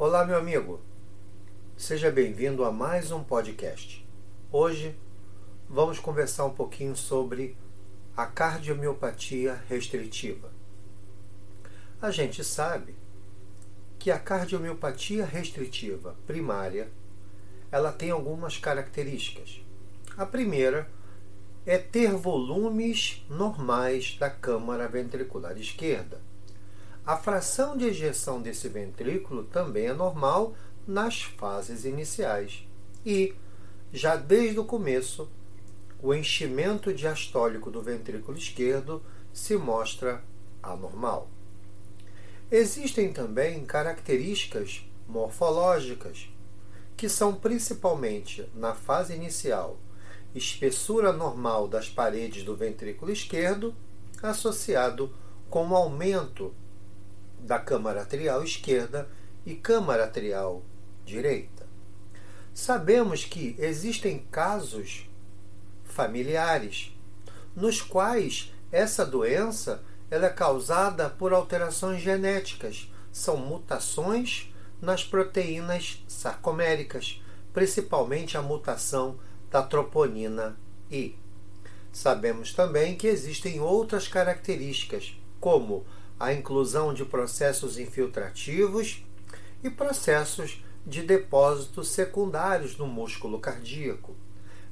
Olá, meu amigo. Seja bem-vindo a mais um podcast. Hoje vamos conversar um pouquinho sobre a cardiomiopatia restritiva. A gente sabe que a cardiomiopatia restritiva primária ela tem algumas características. A primeira é ter volumes normais da câmara ventricular esquerda. A fração de ejeção desse ventrículo também é normal nas fases iniciais. E, já desde o começo, o enchimento diastólico do ventrículo esquerdo se mostra anormal. Existem também características morfológicas, que são principalmente na fase inicial espessura normal das paredes do ventrículo esquerdo, associado com o aumento da câmara atrial esquerda e câmara atrial direita. Sabemos que existem casos familiares nos quais essa doença ela é causada por alterações genéticas, são mutações nas proteínas sarcoméricas, principalmente a mutação da troponina I. Sabemos também que existem outras características, como a inclusão de processos infiltrativos e processos de depósitos secundários no músculo cardíaco.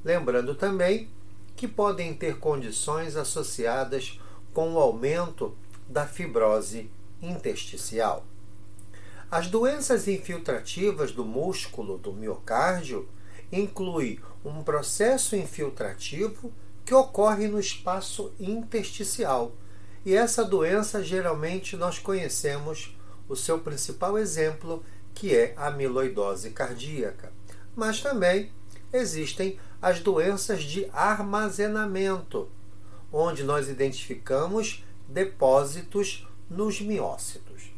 Lembrando também que podem ter condições associadas com o aumento da fibrose intersticial. As doenças infiltrativas do músculo do miocárdio incluem um processo infiltrativo que ocorre no espaço intersticial. E essa doença geralmente nós conhecemos o seu principal exemplo, que é a amiloidose cardíaca. Mas também existem as doenças de armazenamento, onde nós identificamos depósitos nos miócitos.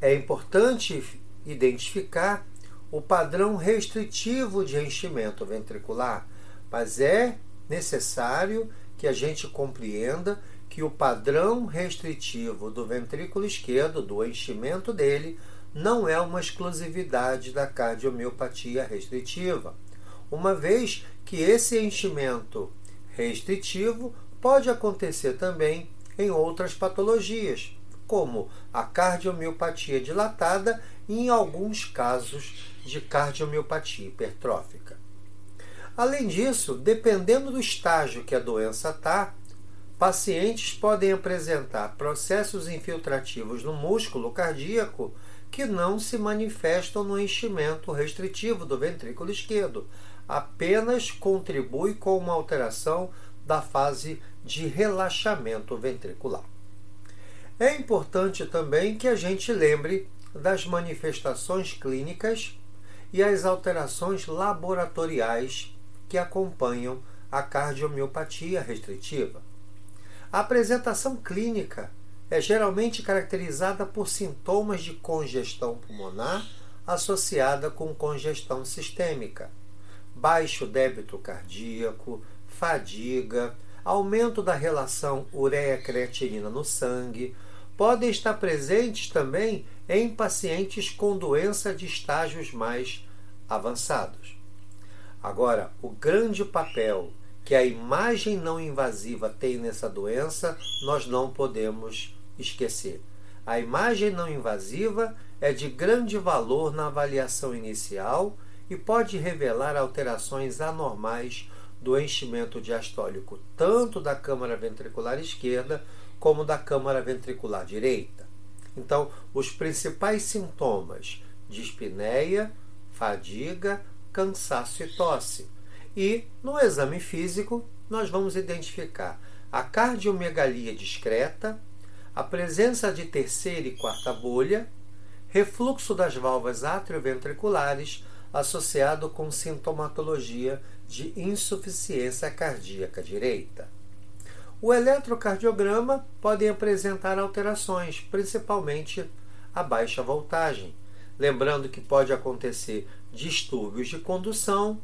É importante identificar o padrão restritivo de enchimento ventricular, mas é necessário que a gente compreenda que o padrão restritivo do ventrículo esquerdo, do enchimento dele, não é uma exclusividade da cardiomiopatia restritiva, uma vez que esse enchimento restritivo pode acontecer também em outras patologias, como a cardiomiopatia dilatada e em alguns casos de cardiomiopatia hipertrófica. Além disso, dependendo do estágio que a doença está, pacientes podem apresentar processos infiltrativos no músculo cardíaco que não se manifestam no enchimento restritivo do ventrículo esquerdo, apenas contribui com uma alteração da fase de relaxamento ventricular. É importante também que a gente lembre das manifestações clínicas e as alterações laboratoriais que acompanham a cardiomiopatia restritiva. A apresentação clínica é geralmente caracterizada por sintomas de congestão pulmonar associada com congestão sistêmica, baixo débito cardíaco, fadiga, aumento da relação ureia-creatinina no sangue, podem estar presentes também em pacientes com doença de estágios mais avançados. Agora, o grande papel que a imagem não invasiva tem nessa doença, nós não podemos esquecer. A imagem não invasiva é de grande valor na avaliação inicial e pode revelar alterações anormais do enchimento diastólico, tanto da câmara ventricular esquerda como da câmara ventricular direita. Então, os principais sintomas: dispneia, fadiga, cansaço e tosse. E no exame físico, nós vamos identificar a cardiomegalia discreta, a presença de terceira e quarta bolha, refluxo das válvulas atrioventriculares associado com sintomatologia de insuficiência cardíaca direita. O eletrocardiograma pode apresentar alterações, principalmente a baixa voltagem, lembrando que pode acontecer distúrbios de condução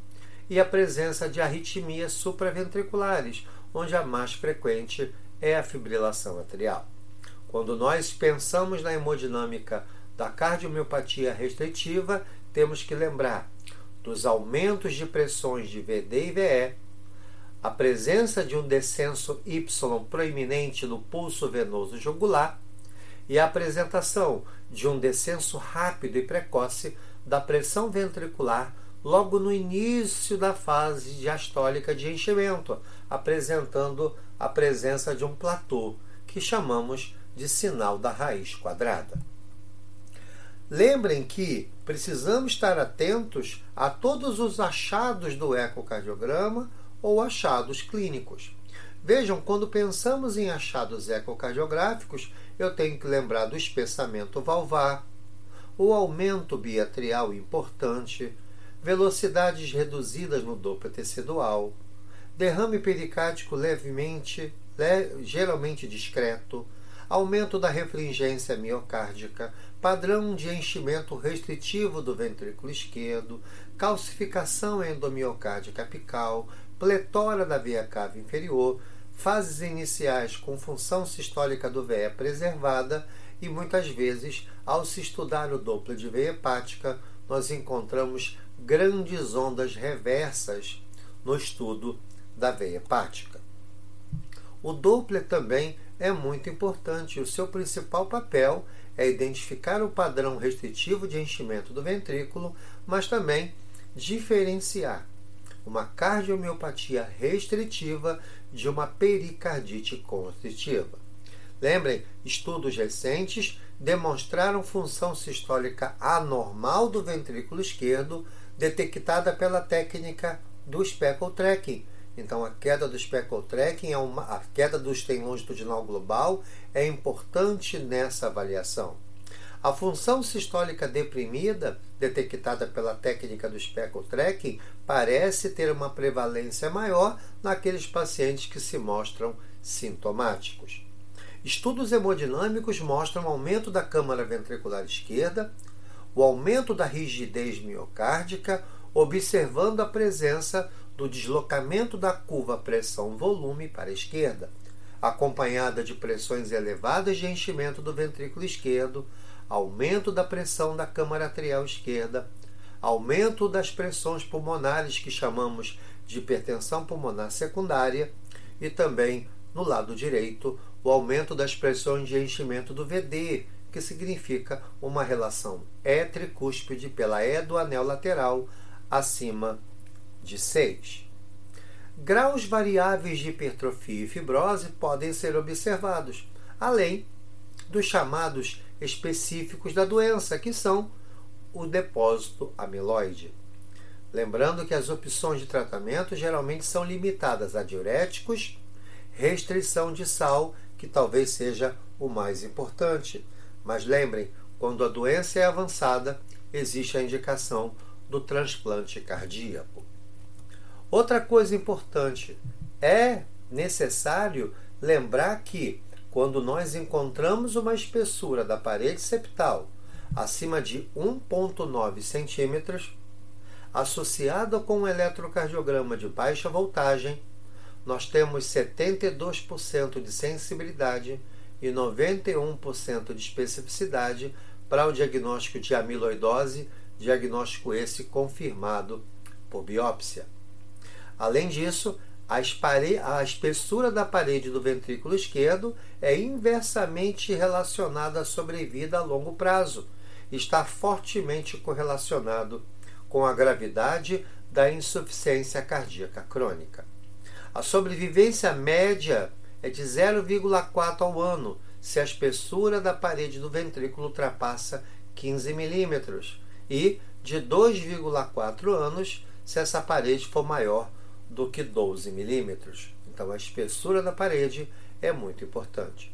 e a presença de arritmias supraventriculares, onde a mais frequente é a fibrilação atrial. Quando nós pensamos na hemodinâmica da cardiomiopatia restritiva, temos que lembrar dos aumentos de pressões de VD e VE, a presença de um descenso Y proeminente no pulso venoso jugular e a apresentação de um descenso rápido e precoce da pressão ventricular logo no início da fase diastólica de enchimento, apresentando a presença de um platô, que chamamos de sinal da raiz quadrada. Lembrem que precisamos estar atentos a todos os achados do ecocardiograma ou achados clínicos. Vejam, quando pensamos em achados ecocardiográficos, eu tenho que lembrar do espessamento valvar, o aumento biatrial importante, velocidades reduzidas no Doppler tecidual, derrame pericárdico levemente, le, geralmente discreto, aumento da refringência miocárdica, padrão de enchimento restritivo do ventrículo esquerdo, calcificação endomiocárdica apical, pletora da veia cava inferior, fases iniciais com função sistólica do VE preservada. E muitas vezes, ao se estudar o Doppler de veia hepática, nós encontramos grandes ondas reversas no estudo da veia hepática. O Doppler também é muito importante. O seu principal papel é identificar o padrão restritivo de enchimento do ventrículo, mas também diferenciar uma cardiomiopatia restritiva de uma pericardite constritiva. Lembrem, estudos recentes demonstraram função sistólica anormal do ventrículo esquerdo detectada pela técnica do speckle tracking. Então, a queda do speckle tracking, é uma, a queda do stem longitudinal global é importante nessa avaliação. A função sistólica deprimida, detectada pela técnica do speckle tracking, parece ter uma prevalência maior naqueles pacientes que se mostram sintomáticos. Estudos hemodinâmicos mostram aumento da câmara ventricular esquerda, o aumento da rigidez miocárdica, observando a presença do deslocamento da curva pressão-volume para a esquerda, acompanhada de pressões elevadas de enchimento do ventrículo esquerdo, aumento da pressão da câmara atrial esquerda, aumento das pressões pulmonares, que chamamos de hipertensão pulmonar secundária, e também, no lado direito, o aumento das pressões de enchimento do VD, que significa uma relação E-tricúspide pela E do anel lateral acima de 6. Graus variáveis de hipertrofia e fibrose podem ser observados, além dos chamados específicos da doença, que são o depósito amiloide. Lembrando que as opções de tratamento geralmente são limitadas a diuréticos, restrição de sal, que talvez seja o mais importante. Mas lembrem, quando a doença é avançada, existe a indicação do transplante cardíaco. Outra coisa importante é necessário lembrar que quando nós encontramos uma espessura da parede septal acima de 1,9 centímetros, associada com um eletrocardiograma de baixa voltagem, nós temos 72% de sensibilidade e 91% de especificidade para o diagnóstico de amiloidose, diagnóstico esse confirmado por biópsia. Além disso, a espessura da parede do ventrículo esquerdo é inversamente relacionada à sobrevida a longo prazo. Está fortemente correlacionado com a gravidade da insuficiência cardíaca crônica. A sobrevivência média é de 0,4 ao ano se a espessura da parede do ventrículo ultrapassa 15 milímetros e de 2,4 anos se essa parede for maior do que 12 milímetros. Então, a espessura da parede é muito importante.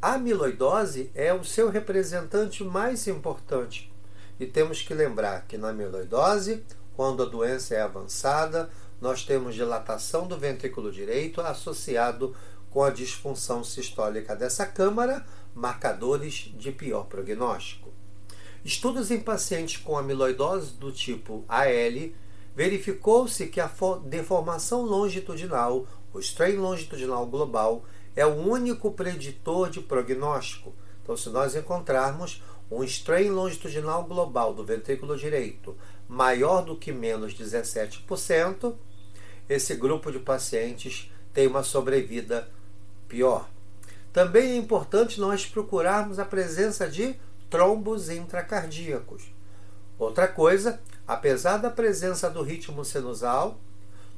A amiloidose é o seu representante mais importante. E temos que lembrar que na amiloidose, quando a doença é avançada, nós temos dilatação do ventrículo direito associado com a disfunção sistólica dessa câmara, marcadores de pior prognóstico. Estudos em pacientes com amiloidose do tipo AL verificou-se que a deformação longitudinal, o strain longitudinal global, é o único preditor de prognóstico. Então, se nós encontrarmos um strain longitudinal global do ventrículo direito maior do que menos 17%, esse grupo de pacientes tem uma sobrevida pior. Também é importante nós procurarmos a presença de trombos intracardíacos. Outra coisa, apesar da presença do ritmo sinusal,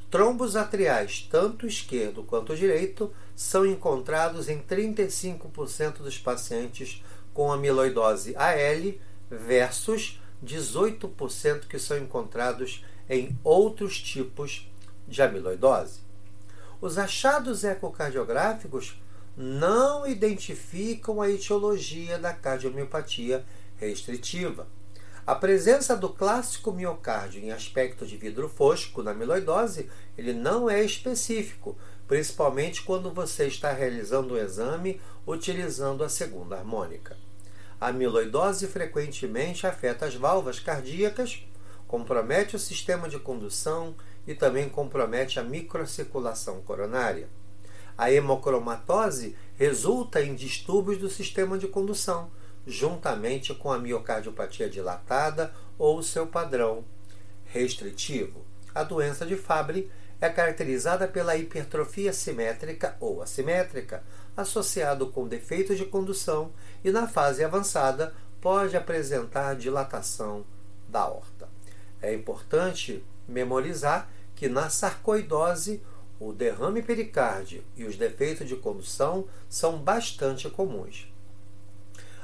trombos atriais, tanto esquerdo quanto direito, são encontrados em 35% dos pacientes com amiloidose AL versus 18% que são encontrados em outros tipos de amiloidose. Os achados ecocardiográficos não identificam a etiologia da cardiomiopatia restritiva. A presença do clássico miocárdio em aspecto de vidro fosco na amiloidose, ele não é específico, principalmente quando você está realizando o exame utilizando a segunda harmônica. A amiloidose frequentemente afeta as válvulas cardíacas, compromete o sistema de condução e também compromete a microcirculação coronária. A hemocromatose resulta em distúrbios do sistema de condução, juntamente com a miocardiopatia dilatada ou seu padrão restritivo. A doença de Fabry é caracterizada pela hipertrofia simétrica ou assimétrica, associado com defeitos de condução e, na fase avançada, pode apresentar dilatação da aorta. É importante memorizar que na sarcoidose o derrame pericárdio e os defeitos de condução são bastante comuns.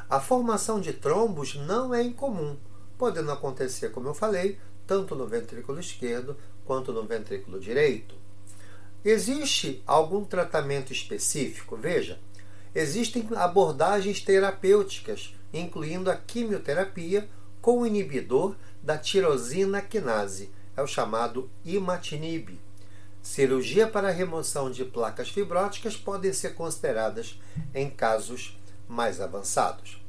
A formação de trombos não é incomum, podendo acontecer, como eu falei, tanto no ventrículo esquerdo quanto no ventrículo direito. Existe algum tratamento específico? Veja, existem abordagens terapêuticas, incluindo a quimioterapia com inibidor da tirosina quinase, é o chamado imatinib Cirurgia para remoção de placas fibróticas podem ser consideradas em casos mais avançados.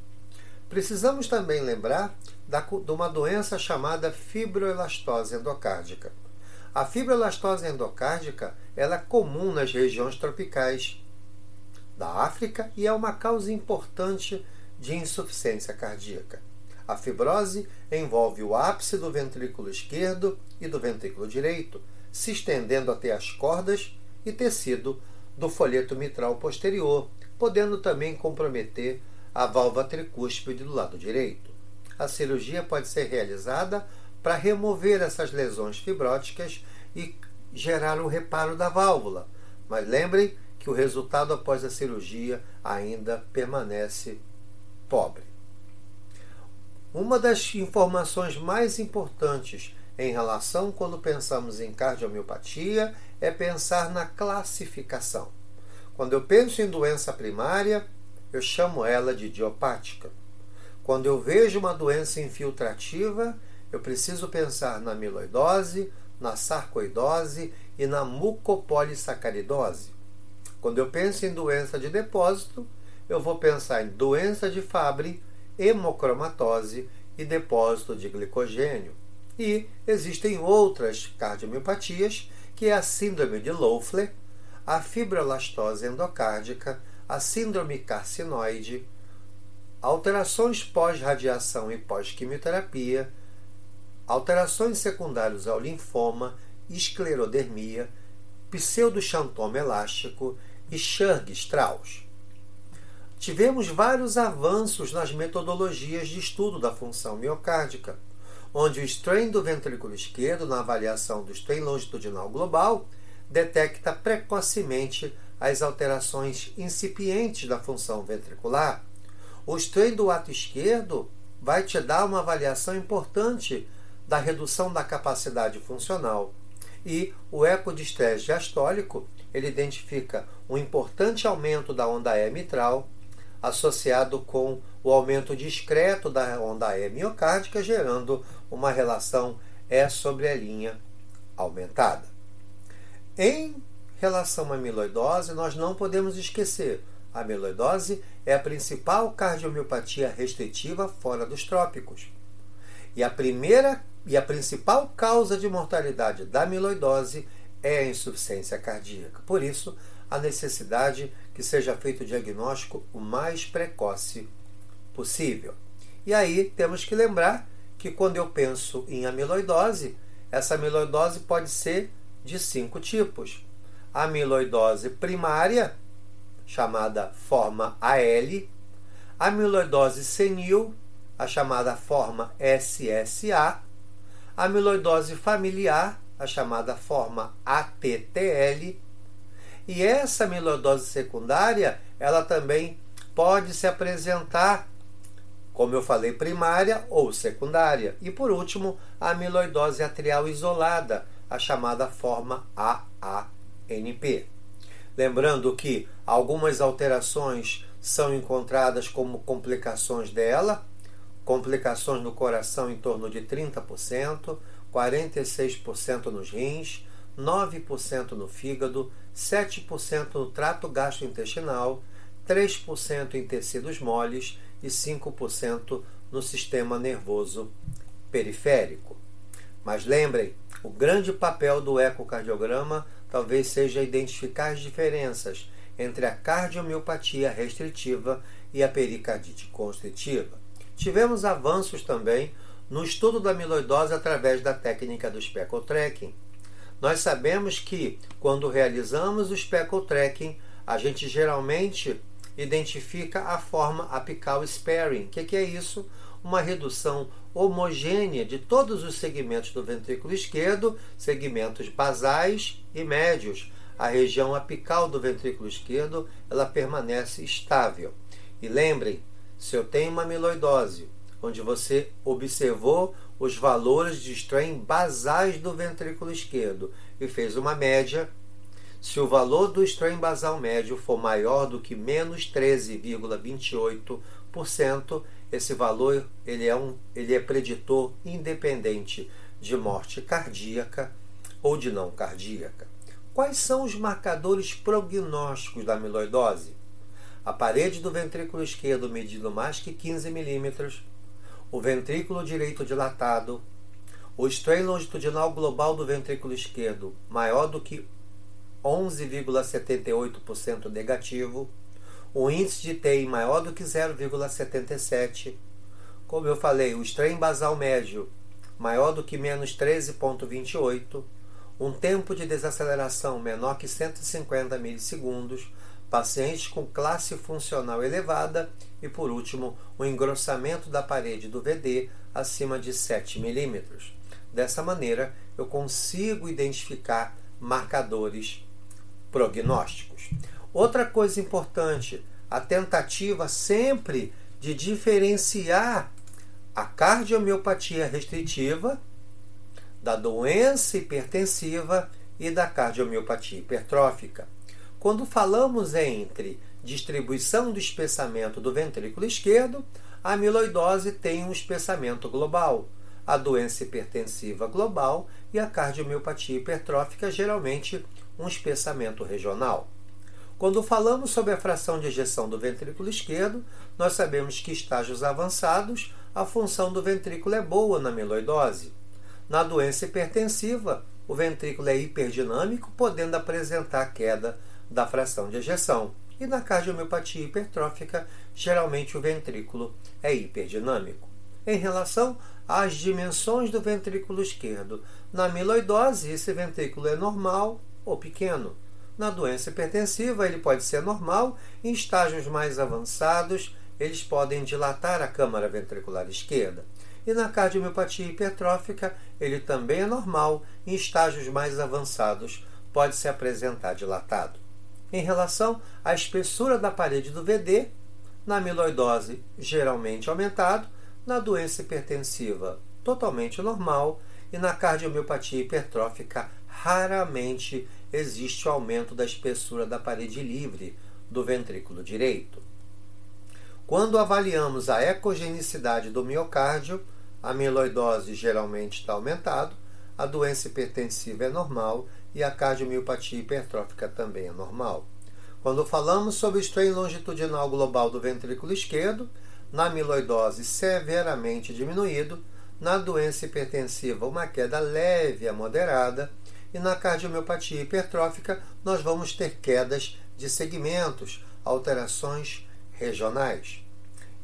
Precisamos também lembrar da, de uma doença chamada fibroelastose endocárdica. A fibroelastose endocárdica ela é comum nas regiões tropicais da África e é uma causa importante de insuficiência cardíaca. A fibrose envolve o ápice do ventrículo esquerdo e do ventrículo direito, se estendendo até as cordas e tecido do folheto mitral posterior, podendo também comprometer a válvula tricúspide do lado direito. A cirurgia pode ser realizada para remover essas lesões fibróticas e gerar o reparo da válvula. Mas lembrem que o resultado após a cirurgia ainda permanece pobre. Uma das informações mais importantes em relação quando pensamos em cardiomiopatia é pensar na classificação. Quando eu penso em doença primária, eu chamo ela de idiopática. Quando eu vejo uma doença infiltrativa, eu preciso pensar na amiloidose, na sarcoidose e na mucopolissacaridose. Quando eu penso em doença de depósito, eu vou pensar em doença de Fabry, hemocromatose e depósito de glicogênio. E existem outras cardiomiopatias, que é a síndrome de Loeffler, a fibrolastose endocárdica, a síndrome carcinoide, alterações pós-radiação e pós-quimioterapia, alterações secundárias ao linfoma, esclerodermia, pseudoxantoma elástico e Churg-Strauss. Tivemos vários avanços nas metodologias de estudo da função miocárdica onde o strain do ventrículo esquerdo, na avaliação do strain longitudinal global, detecta precocemente as alterações incipientes da função ventricular. O strain do ato esquerdo vai te dar uma avaliação importante da redução da capacidade funcional. E o eco de estresse diastólico, ele identifica um importante aumento da onda E mitral, associado com o aumento discreto da onda E miocárdica, gerando uma relação E sobre a linha aumentada. Em relação à amiloidose, nós não podemos esquecer. A amiloidose é a principal cardiomiopatia restritiva fora dos trópicos. E a primeira e a principal causa de mortalidade da amiloidose é a insuficiência cardíaca. Por isso, a necessidade que seja feito o diagnóstico o mais precoce possível. E aí temos que lembrar que quando eu penso em amiloidose, essa amiloidose pode ser de cinco tipos. A amiloidose primária, chamada forma AL, a amiloidose senil, a chamada forma SSA, a amiloidose familiar, a chamada forma ATTL, e essa amiloidose secundária, ela também pode se apresentar, como eu falei, primária ou secundária. E por último, a amiloidose atrial isolada, a chamada forma AANP. Lembrando que algumas alterações são encontradas como complicações dela, complicações no coração em torno de 30%, 46% nos rins, 9% no fígado, 7% no trato gastrointestinal, 3% em tecidos moles e 5% no sistema nervoso periférico. Mas lembrem, o grande papel do ecocardiograma talvez seja identificar as diferenças entre a cardiomiopatia restritiva e a pericardite constritiva. Tivemos avanços também no estudo da amiloidose através da técnica do speckle tracking. Nós sabemos que quando realizamos o speckle tracking, a gente geralmente identifica a forma apical sparing. O que, que é isso? Uma redução homogênea de todos os segmentos do ventrículo esquerdo, segmentos basais e médios. A região apical do ventrículo esquerdo ela permanece estável. E lembrem, se eu tenho uma amiloidose, onde você observou os valores de strain basais do ventrículo esquerdo e fez uma média, se o valor do strain basal médio for maior do que menos 13,28%, esse valor ele é, um, ele é preditor independente de morte cardíaca ou de não cardíaca. Quais são os marcadores prognósticos da amiloidose? a parede do ventrículo esquerdo medindo mais que 15 milímetros, o ventrículo direito dilatado, o strain longitudinal global do ventrículo esquerdo maior do que 11,78% negativo, o índice de TI maior do que 0,77%, como eu falei, o strain basal médio maior do que menos 13,28%, um tempo de desaceleração menor que 150 milissegundos, pacientes com classe funcional elevada e, por último, o engrossamento da parede do VD acima de 7 milímetros. Dessa maneira, eu consigo identificar marcadores prognósticos. Outra coisa importante, a tentativa sempre de diferenciar a cardiomiopatia restritiva da doença hipertensiva e da cardiomiopatia hipertrófica. Quando falamos entre distribuição do espessamento do ventrículo esquerdo, a amiloidose tem um espessamento global, a doença hipertensiva global e a cardiomiopatia hipertrófica geralmente um espessamento regional. Quando falamos sobre a fração de ejeção do ventrículo esquerdo, nós sabemos que estágios avançados a função do ventrículo é boa na amiloidose. Na doença hipertensiva, o ventrículo é hiperdinâmico, podendo apresentar queda da fração de ejeção. E na cardiomiopatia hipertrófica, geralmente o ventrículo é hiperdinâmico. Em relação às dimensões do ventrículo esquerdo, na amiloidose, esse ventrículo é normal ou pequeno. Na doença hipertensiva, ele pode ser normal, em estágios mais avançados, eles podem dilatar a câmara ventricular esquerda. E na cardiomiopatia hipertrófica, ele também é normal, em estágios mais avançados, pode se apresentar dilatado em relação à espessura da parede do VD, na amiloidose geralmente aumentado, na doença hipertensiva totalmente normal e na cardiomiopatia hipertrófica raramente existe o aumento da espessura da parede livre do ventrículo direito. Quando avaliamos a ecogenicidade do miocárdio, a amiloidose geralmente está aumentado, a doença hipertensiva é normal e a cardiomiopatia hipertrófica também é normal. Quando falamos sobre o strain longitudinal global do ventrículo esquerdo, na amiloidose severamente diminuído, na doença hipertensiva uma queda leve a moderada e na cardiomiopatia hipertrófica nós vamos ter quedas de segmentos, alterações regionais.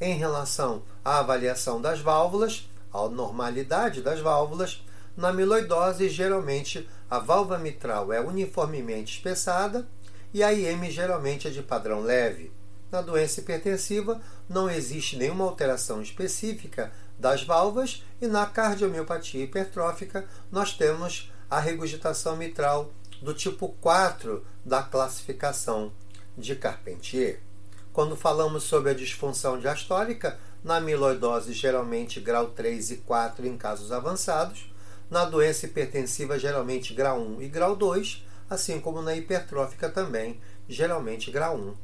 em relação à avaliação das válvulas, à normalidade das válvulas, na amiloidose, geralmente a válvula mitral é uniformemente espessada e a IM geralmente é de padrão leve. Na doença hipertensiva, não existe nenhuma alteração específica das válvulas e na cardiomiopatia hipertrófica nós temos a regurgitação mitral do tipo 4 da classificação de Carpentier. Quando falamos sobre a disfunção diastólica, na amiloidose geralmente grau 3 e 4 em casos avançados, na doença hipertensiva geralmente grau 1 e grau 2, assim como na hipertrófica também, geralmente grau 1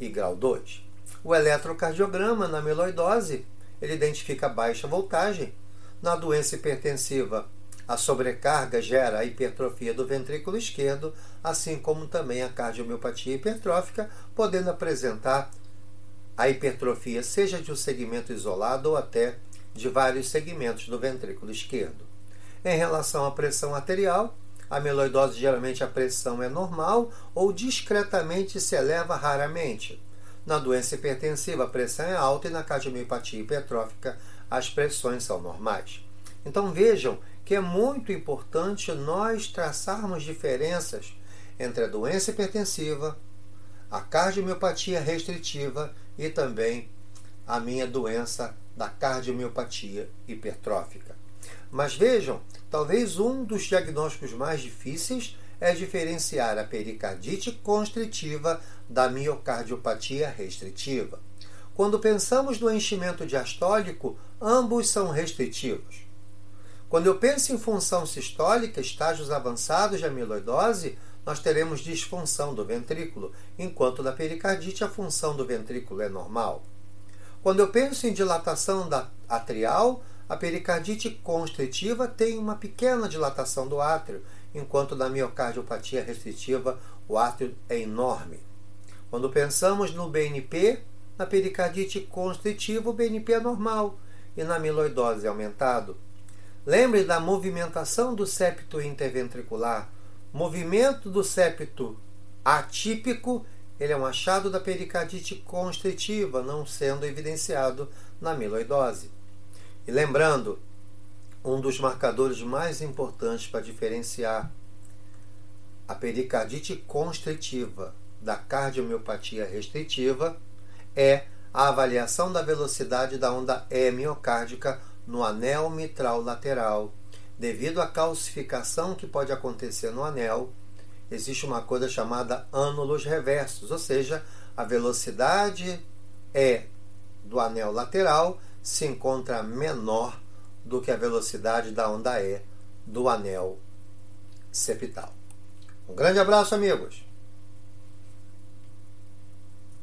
e grau 2. O eletrocardiograma na amiloidose, ele identifica baixa voltagem. Na doença hipertensiva, a sobrecarga gera a hipertrofia do ventrículo esquerdo, assim como também a cardiomiopatia hipertrófica, podendo apresentar a hipertrofia seja de um segmento isolado ou até de vários segmentos do ventrículo esquerdo. Em relação à pressão arterial, a amiloidose geralmente a pressão é normal ou discretamente se eleva raramente. Na doença hipertensiva, a pressão é alta e na cardiomiopatia hipertrófica, as pressões são normais. Então vejam que é muito importante nós traçarmos diferenças entre a doença hipertensiva, a cardiomiopatia restritiva e também a minha doença da cardiomiopatia hipertrófica. Mas vejam, talvez um dos diagnósticos mais difíceis é diferenciar a pericardite constritiva da miocardiopatia restritiva. Quando pensamos no enchimento diastólico, ambos são restritivos. Quando eu penso em função sistólica, estágios avançados de amiloidose, nós teremos disfunção do ventrículo, enquanto na pericardite a função do ventrículo é normal. Quando eu penso em dilatação da atrial, a pericardite constritiva tem uma pequena dilatação do átrio, enquanto na miocardiopatia restritiva o átrio é enorme. Quando pensamos no BNP, na pericardite constritiva o BNP é normal e na amiloidose é aumentado. Lembre da movimentação do septo interventricular. Movimento do septo atípico, ele é um achado da pericardite constritiva, não sendo evidenciado na amiloidose. E lembrando, um dos marcadores mais importantes para diferenciar a pericardite constritiva da cardiomiopatia restritiva é a avaliação da velocidade da onda E miocárdica no anel mitral lateral. Devido à calcificação que pode acontecer no anel, existe uma coisa chamada ânulos reversos, ou seja, a velocidade E do anel lateral se encontra menor do que a velocidade da onda E do anel septal. Um grande abraço, amigos!